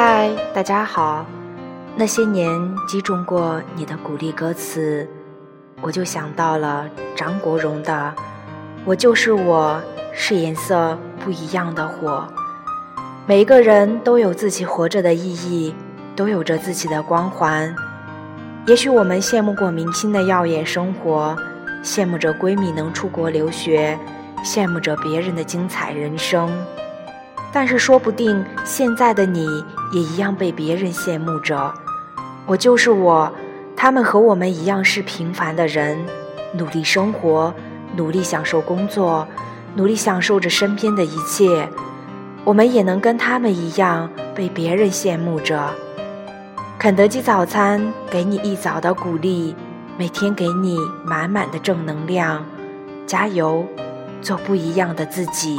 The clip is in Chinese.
嗨，大家好！那些年击中过你的鼓励歌词，我就想到了张国荣的“我就是我，是颜色不一样的火”。每一个人都有自己活着的意义，都有着自己的光环。也许我们羡慕过明星的耀眼生活，羡慕着闺蜜能出国留学，羡慕着别人的精彩人生。但是说不定现在的你也一样被别人羡慕着。我就是我，他们和我们一样是平凡的人，努力生活，努力享受工作，努力享受着身边的一切。我们也能跟他们一样被别人羡慕着。肯德基早餐给你一早的鼓励，每天给你满满的正能量。加油，做不一样的自己。